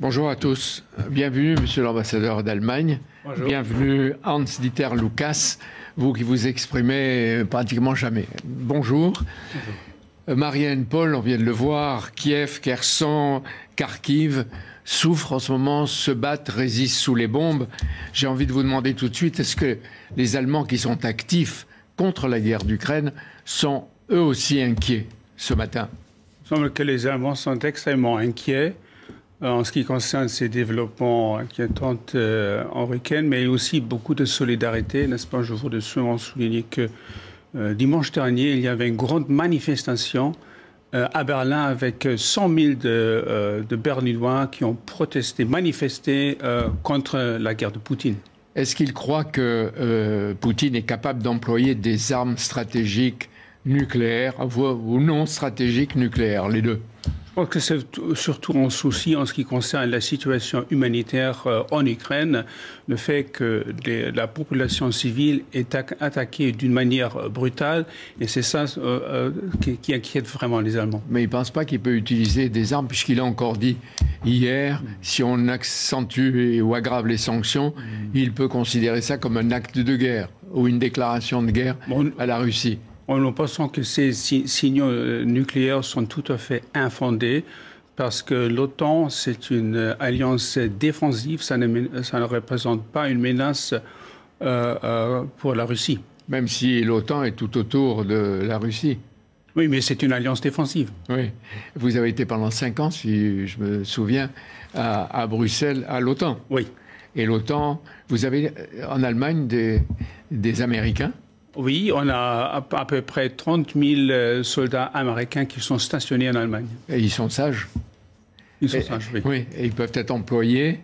Bonjour à tous. Bienvenue, monsieur l'ambassadeur d'Allemagne. Bienvenue, Hans-Dieter Lucas, vous qui vous exprimez pratiquement jamais. Bonjour. Marianne Paul, on vient de le voir, Kiev, Kherson, Kharkiv souffrent en ce moment, se battent, résistent sous les bombes. J'ai envie de vous demander tout de suite, est-ce que les Allemands qui sont actifs contre la guerre d'Ukraine sont eux aussi inquiets ce matin? Il semble que les Allemands sont extrêmement inquiets euh, en ce qui concerne ces développements inquiétants euh, en week-end, mais aussi beaucoup de solidarité, n'est-ce pas? Je voudrais souvent souligner que euh, dimanche dernier, il y avait une grande manifestation à Berlin avec 100 000 de, Berlinois qui ont protesté, manifesté contre la guerre de Poutine. Est-ce qu'il croit que Poutine est capable d'employer des armes stratégiques nucléaires ou non stratégiques nucléaires, les deux? Pense que c'est surtout un souci en ce qui concerne la situation humanitaire euh, en Ukraine, le fait que la population civile est attaquée d'une manière euh, brutale, et c'est ça euh, qui, inquiète vraiment les Allemands. Mais il ne pense pas qu'il peut utiliser des armes, puisqu'il a encore dit hier, si on accentue ou aggrave les sanctions, mm. il peut considérer ça comme un acte de guerre ou une déclaration de guerre à la Russie. Nous pensons que ces signaux euh, nucléaires sont tout à fait infondés parce que l'OTAN, c'est une alliance défensive, ça ne, ça ne représente pas une menace euh, euh, pour la Russie. Même si l'OTAN est tout autour de la Russie. Oui, mais c'est une alliance défensive. Oui. Vous avez été pendant cinq ans, si je me souviens, à, à Bruxelles, à l'OTAN. Oui. Et l'OTAN, vous avez en Allemagne des, des Américains oui, on a à peu près 30 000 euh, soldats américains qui sont stationnés en Allemagne. Et ils sont sages Ils sont sages, oui. Oui, et ils peuvent être employés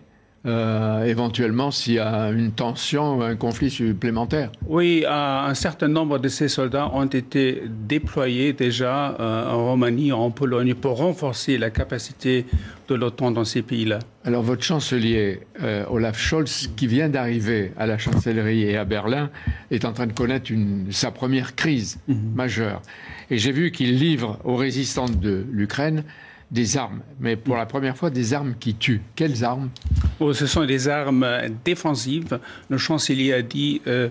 euh, éventuellement s'il y a une tension ou un conflit supplémentaire. Oui, un certain nombre de ces soldats ont été déployés déjà euh, en Roumanie, en Pologne, pour renforcer la capacité de l'OTAN dans ces pays-là. Alors votre chancelier euh, Olaf Scholz, qui vient d'arriver à la chancellerie et à Berlin, est en train de connaître une, sa première crise mhm. majeure. Et j'ai vu qu'il livre aux résistants de l'Ukraine des armes, mais pour la première fois des armes qui tuent. Quelles armes? Oh, Ce sont des armes défensives. Le chancelier a dit euh,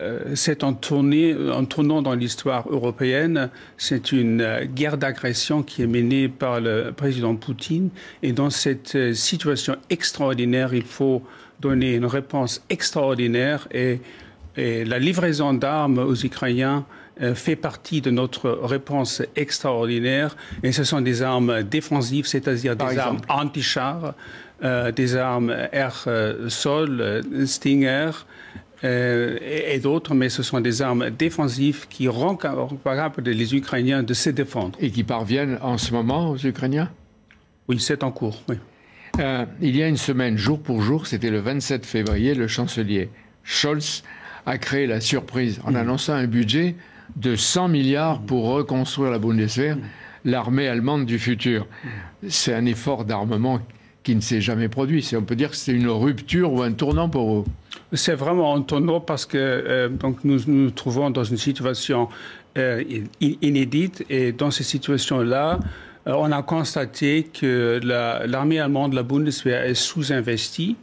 euh, c'est en, tournant dans l'histoire européenne, c'est une euh, guerre d'agression qui est menée par le président Poutine. Et dans cette situation extraordinaire, il faut donner une réponse extraordinaire et la livraison d'armes aux Ukrainiens fait partie de notre réponse extraordinaire. Et ce sont des armes défensives, c'est-à-dire des armes anti-chars, euh, des armes air-sol, euh, Stinger. et, d'autres, mais ce sont des armes défensives qui rendent capable les Ukrainiens de se défendre. Et qui parviennent en ce moment aux Ukrainiens? Oui, c'est en cours, oui. il y a une semaine, jour pour jour, c'était le 27 février, le chancelier Scholz a créé la surprise en annonçant un budget de 100 milliards pour reconstruire la Bundeswehr, l'armée allemande du futur. C'est un effort d'armement qui ne s'est jamais produit. On peut dire que c'est une rupture ou un tournant pour vous. C'est vraiment un tournant parce que euh, donc nous nous trouvons dans une situation euh, inédite et dans ces situations-là, euh, on a constaté que l'armée allemande, la Bundeswehr, est sous-investie.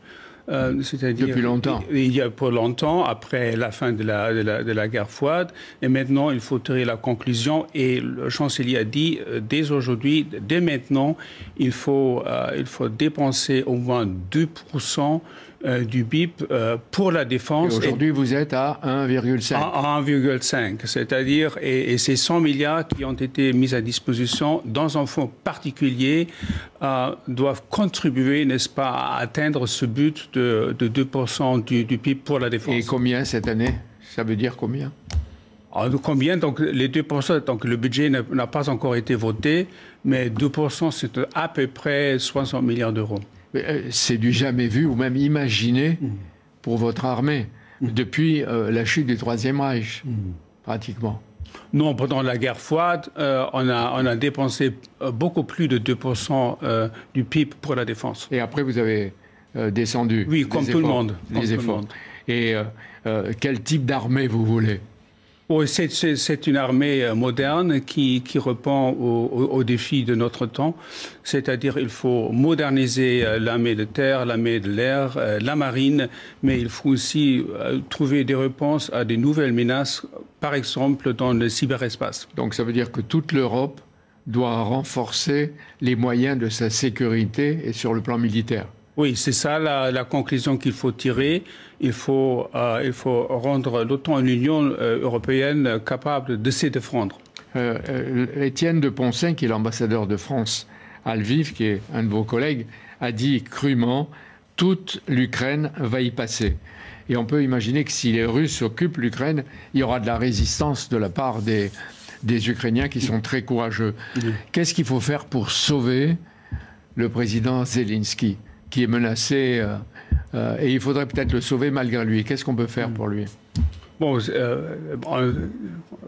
Euh, c'est-à-dire depuis longtemps. Il y a pour longtemps, après la fin de la, de la, guerre froide, et maintenant il faut tirer la conclusion. Et le chancelier a dit euh, dès aujourd'hui, dès maintenant, il faut, euh, il faut dépenser au moins 2 euh, du BIP euh, pour la défense. Aujourd'hui, vous êtes à 1,5. À 1,5, c'est-à-dire, et, ces 100 milliards qui ont été mis à disposition dans un fonds particulier euh, doivent contribuer, n'est-ce pas, à atteindre ce but de, 2% du, du, PIB pour la défense. Et combien cette année? Ça veut dire combien? Ah, combien? Donc les 2%, donc le budget n'a pas encore été voté, mais 2%, c'est à peu près 60 milliards d'euros. Euh, c'est du jamais vu ou même imaginé pour votre armée depuis euh, la chute du Troisième Reich, pratiquement. Non, pendant la guerre froide, euh, on, a, on, a, dépensé beaucoup plus de 2% du PIB pour la défense. Et après, vous avez descendu. Oui, comme tout le monde. Les efforts. Et quel type d'armée vous voulez? Oui, c'est une armée euh, moderne qui, qui répond aux, défis de notre temps. C'est-à-dire il faut moderniser euh, l'armée de terre, l'armée de l'air, euh, la marine, mais il faut aussi trouver des réponses à des nouvelles menaces, par exemple dans le cyberespace. Donc ça veut dire que toute l'Europe doit renforcer les moyens de sa sécurité et sur le plan militaire. Oui, c'est ça la, conclusion qu'il faut tirer. Il faut, euh, il faut rendre l'OTAN une Union euh, européenne capable de se défendre. Euh, Étienne de Poncin, qui est l'ambassadeur de France à Lviv, qui est un de vos collègues, a dit crûment toute l'Ukraine va y passer. Et on peut imaginer que si les Russes occupent l'Ukraine, il y aura de la résistance de la part des, des Ukrainiens qui sont très courageux. Qu'est-ce qu'il faut faire pour sauver le président Zelensky? Qui est menacé euh, euh, et il faudrait peut-être le sauver malgré lui. Qu'est-ce qu'on peut faire pour lui? Bon, euh,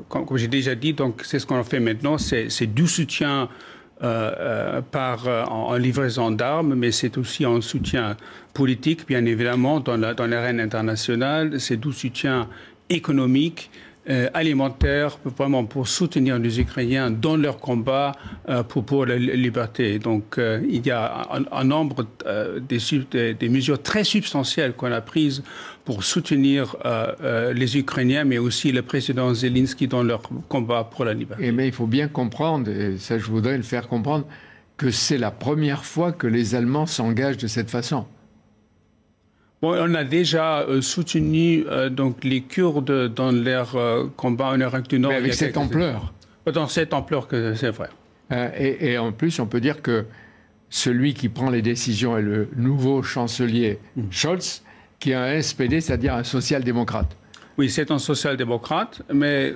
comme, j'ai déjà dit, donc c'est ce qu'on fait maintenant, c'est du soutien par en, livraison d'armes, mais c'est aussi un soutien politique, bien évidemment, dans l'arène internationale. C'est du soutien économique euh, alimentaire vraiment pour soutenir les Ukrainiens dans leur combat euh, pour, la liberté. Donc euh, il y a un, nombre des, des, mesures très substantielles qu'on a prises pour soutenir les Ukrainiens, mais aussi le président Zelensky dans leur combat pour la liberté. Mais il faut bien comprendre, et ça je voudrais le faire comprendre, que c'est la première fois que les Allemands s'engagent de cette façon on a déjà euh, soutenu euh, donc les Kurdes dans leur euh, combat en Irak du Nord. Mais avec cette ampleur. Dans cette ampleur que c'est vrai. Et, en plus, on peut dire que celui qui prend les décisions est le nouveau chancelier mm. Scholz, qui est un SPD, c'est-à-dire un social-démocrate. Oui, c'est un social-démocrate, mais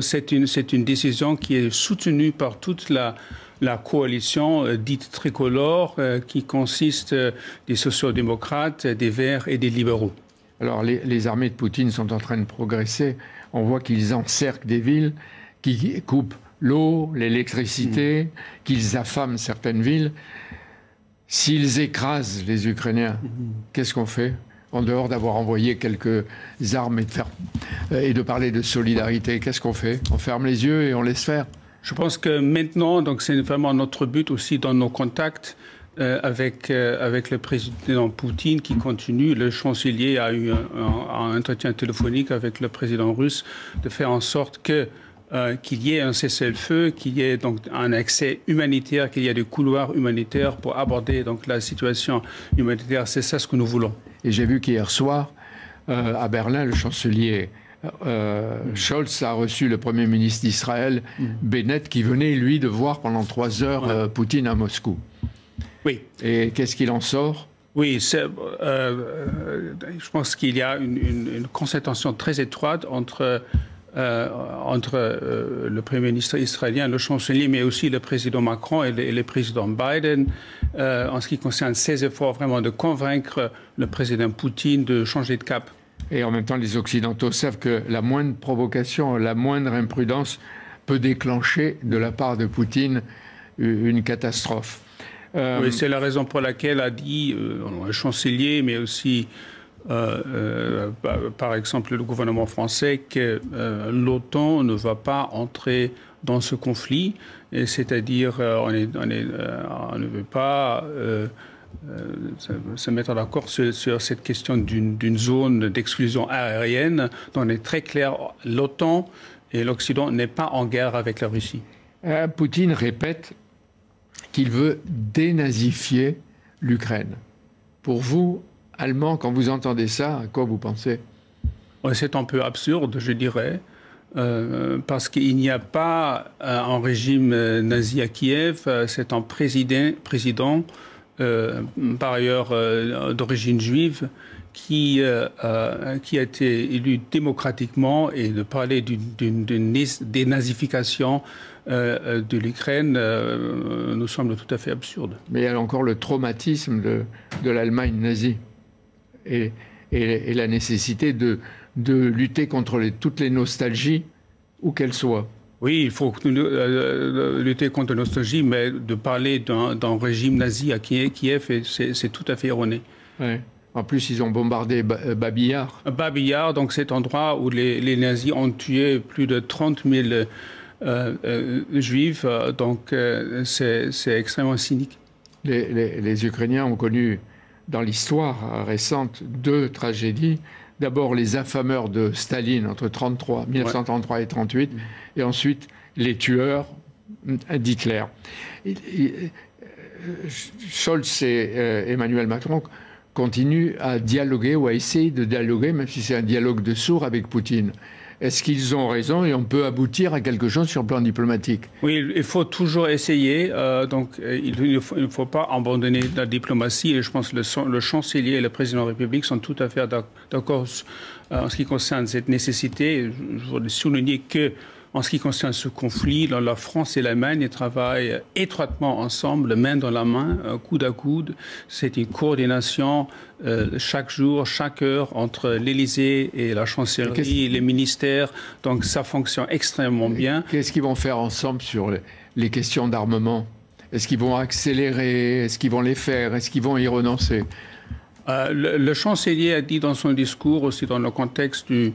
c'est une, une décision qui est soutenue par toute la, la coalition euh, dite tricolore euh, qui consiste euh, des sociaux-démocrates, des Verts et des libéraux. Alors les, armées de Poutine sont en train de progresser. On voit qu'ils encerclent des villes, qui coupent l'eau, l'électricité, mm. qu'ils affament certaines villes. S'ils écrasent les Ukrainiens, mm. qu'est-ce qu'on fait? En dehors d'avoir envoyé quelques armes et de, faire, et de parler de solidarité, qu'est-ce qu'on fait? On ferme les yeux et on laisse faire je pense que maintenant, donc c'est vraiment notre but aussi dans nos contacts euh, avec, euh, avec le président Poutine qui continue. Le chancelier a eu un, entretien téléphonique avec le président russe de faire en sorte que euh, qu'il y ait un cessez-le-feu, qu'il y ait donc un accès humanitaire, qu'il y ait des couloirs humanitaires pour aborder donc la situation humanitaire. C'est ça ce que nous voulons. Et j'ai vu qu'hier soir, à Berlin, le chancelier euh, Scholz a reçu le Premier ministre d'Israël, Bennett, qui venait, lui, de voir pendant trois heures euh, Poutine à Moscou. Oui. Et qu'est-ce qu'il en sort? Oui, euh, je pense qu'il y a une, une, concentration très étroite entre, entre le Premier ministre israélien, le chancelier, mais aussi le président Macron et le, président Biden, en ce qui concerne ses efforts vraiment de convaincre le président Poutine de changer de cap. Et en même temps, les Occidentaux savent que la moindre provocation, la moindre imprudence peut déclencher de la part de Poutine une catastrophe. Euh, c'est la raison pour laquelle a dit euh, le chancelier, mais aussi, euh, par exemple, le gouvernement français, que l'OTAN ne va pas entrer dans ce conflit, c'est-à-dire on, ne veut pas euh, se mettre d'accord sur, cette question d'une zone d'exclusion aérienne dont il est très clair, l'OTAN et l'Occident n'est pas en guerre avec la Russie. Euh, Poutine répète qu'il veut dénazifier l'Ukraine. Un vous, Allemands, quand vous entendez ça, à quoi vous pensez? C'est un peu absurde, je dirais. Euh, parce qu'il n'y a pas un régime nazi à Kiev, c'est un président, président par ailleurs euh, d'origine juive, qui, euh, qui a été élu démocratiquement et de parler d'une dénazification de l'Ukraine nous semble tout à fait absurde. Mais il y a encore le traumatisme de, l'Allemagne nazie et, la nécessité de, lutter contre toutes les nostalgies, où qu'elles soient. Oui, il faut euh, euh, lutter contre la nostalgie, mais de parler d'un régime nazi à Kiev, c'est tout à fait erroné. En plus, ils ont bombardé Babillard. Babillard, donc cet endroit où les, nazis ont tué plus de 30 000 juifs. Donc c'est extrêmement cynique. les, Ukrainiens ont connu dans l'histoire récente deux tragédies. D'abord les affameurs de Staline entre 33, 1933 et 38, et ensuite les tueurs d'Hitler. Scholz et euh, Emmanuel Macron continuent à dialoguer ou à essayer de dialoguer, même si c'est un dialogue de sourds avec Poutine. Est-ce qu'ils ont raison et on peut aboutir à quelque chose sur le plan diplomatique Oui, il faut toujours essayer. Euh, donc, euh, il ne faut, pas abandonner la diplomatie. Et je pense que le, chancelier et le président de la République sont tout à fait d'accord en ce qui concerne cette nécessité. Je voudrais souligner que en ce qui concerne ce conflit, la France et l'Allemagne travaillent étroitement ensemble, main dans la main, euh, coude à coude. C'est une coordination euh, chaque jour, chaque heure entre l'Élysée et la chancellerie, les ministères. Donc ça fonctionne extrêmement bien. Qu'est-ce qu'ils vont faire ensemble sur les questions d'armement? Est-ce qu'ils vont accélérer? Est-ce qu'ils vont les faire? Est-ce qu'ils vont y renoncer? Euh, le, chancelier a dit dans son discours, aussi dans le contexte du,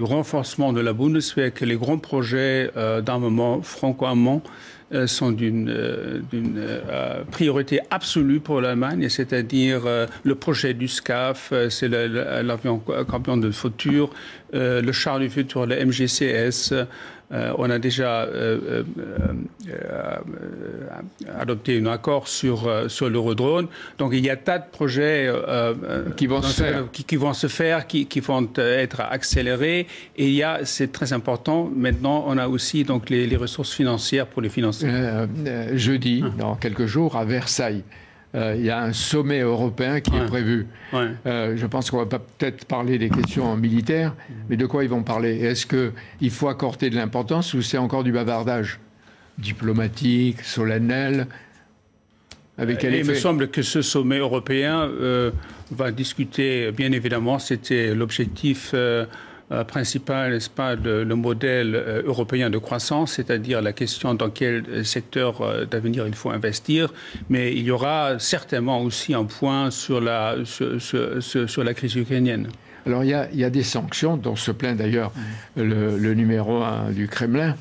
renforcement de la Bundeswehr, que les grands projets euh, d'armement franco-allemand euh, sont d'une priorité absolue pour l'Allemagne, c'est-à-dire le projet du SCAF, c'est l'avion campion de futur, le char du futur, le MGCS, euh, on a déjà euh, euh, adopté un accord sur, sur l'eurodrone. Donc il y a tas de projets qui, vont se faire. Qui, vont se faire, qui, vont être accélérés. Et il y a, c'est très important, maintenant on a aussi donc, les, ressources financières pour les financer. jeudi, ah. dans quelques jours, à Versailles. Euh, il y a un sommet européen qui est prévu. Euh, je pense qu'on va peut-être parler des questions militaires, mais de quoi ils vont parler? Est-ce qu'il faut accorder de l'importance ou c'est encore du bavardage? Diplomatique, solennel? Avec Il me semble que ce sommet européen euh, va discuter, bien évidemment, c'était l'objectif euh, principal, n'est-ce pas, le, modèle euh, européen de croissance, c'est-à-dire la question dans quel euh, secteur d'avenir il faut investir, mais il y aura certainement aussi un point sur la, sur, la crise ukrainienne. Alors il y, a, il y, a, des sanctions, dont se plaint d'ailleurs le, numéro un du Kremlin,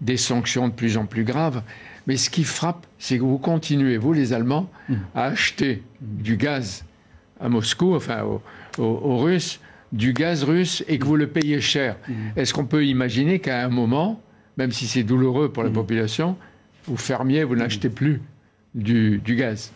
des sanctions de plus en plus graves. Mais ce qui frappe, c'est que vous continuez, vous les Allemands, mm. à acheter du gaz à Moscou, enfin aux Russes, du gaz russe et que vous le payez cher. Mmh. Est-ce qu'on peut imaginer qu'à un moment, même si c'est douloureux pour la mmh. population, vous fermiez, vous n'achetez plus du, gaz?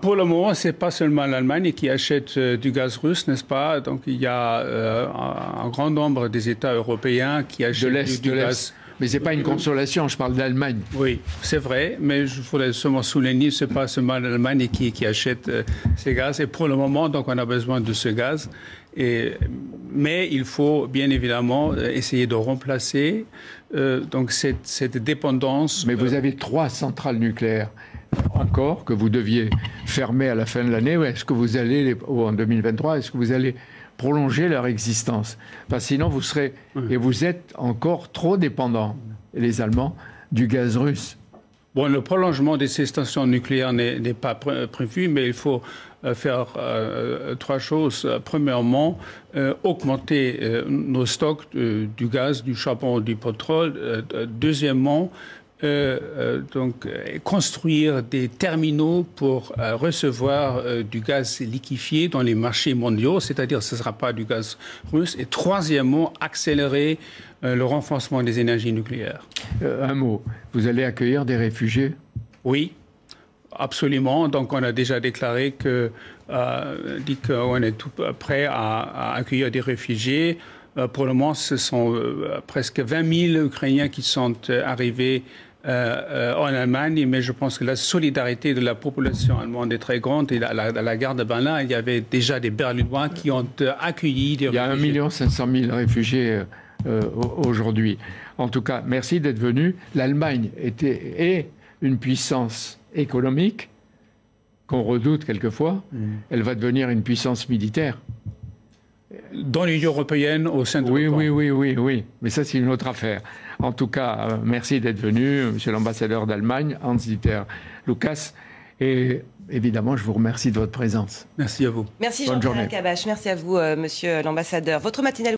Pour le moment, ce n'est pas seulement l'Allemagne qui achète euh, du gaz russe, n'est-ce pas? Donc il y a euh, un, grand nombre des États européens qui achètent du, gaz. Mais ce n'est pas une consolation, je parle d'Allemagne. Oui, c'est vrai, mais je voudrais seulement souligner, ce n'est pas seulement l'Allemagne qui, qui achète euh, ces gaz. Et pour le moment, donc, on a besoin de ce gaz. Et, mais il faut bien évidemment euh, essayer de remplacer euh, donc cette, cette, dépendance. Mais vous avez trois centrales nucléaires encore que vous deviez fermer à la fin de l'année. Est-ce que vous allez, ou en 2023, est-ce que vous allez prolonger leur existence. Parce que sinon, vous serez, et vous êtes encore trop dépendants, les Allemands, du gaz russe. Bon, le prolongement de ces stations nucléaires n'est pas prévu, mais il faut euh, faire euh, trois choses. Premièrement, euh, augmenter nos stocks du gaz, du charbon, du pétrole. deuxièmement, euh, euh, donc, euh, construire des terminaux pour recevoir du gaz liquéfié dans les marchés mondiaux, c'est-à-dire ce ne sera pas du gaz russe. Et troisièmement, accélérer le renforcement des énergies nucléaires. un mot, vous allez accueillir des réfugiés? Oui, absolument. Donc on a déjà déclaré que dit qu'on est tout prêt à, à, accueillir des réfugiés. pour le moment, ce sont presque 20 000 Ukrainiens qui sont arrivés euh, en Allemagne, mais je pense que la solidarité de la population allemande est très grande. Et à la, gare de Berlin, il y avait déjà des Berlinois qui ont euh, accueilli des Il y a 1 500 000 réfugiés euh, aujourd'hui. En tout cas, merci d'être venu. L'Allemagne était, est une puissance économique qu'on redoute quelquefois. Mm. Elle va devenir une puissance militaire. Dans l'Union européenne, au sein de Oui, oui, oui, oui, oui. Mais ça, c'est une autre affaire. En tout cas, euh, merci d'être venu, monsieur l'ambassadeur d'Allemagne, Hans-Dieter Lucas. Et évidemment, je vous remercie de votre présence. Merci à vous. Merci Jean-Pierre Cabache. Merci à vous, monsieur l'ambassadeur. Votre matinale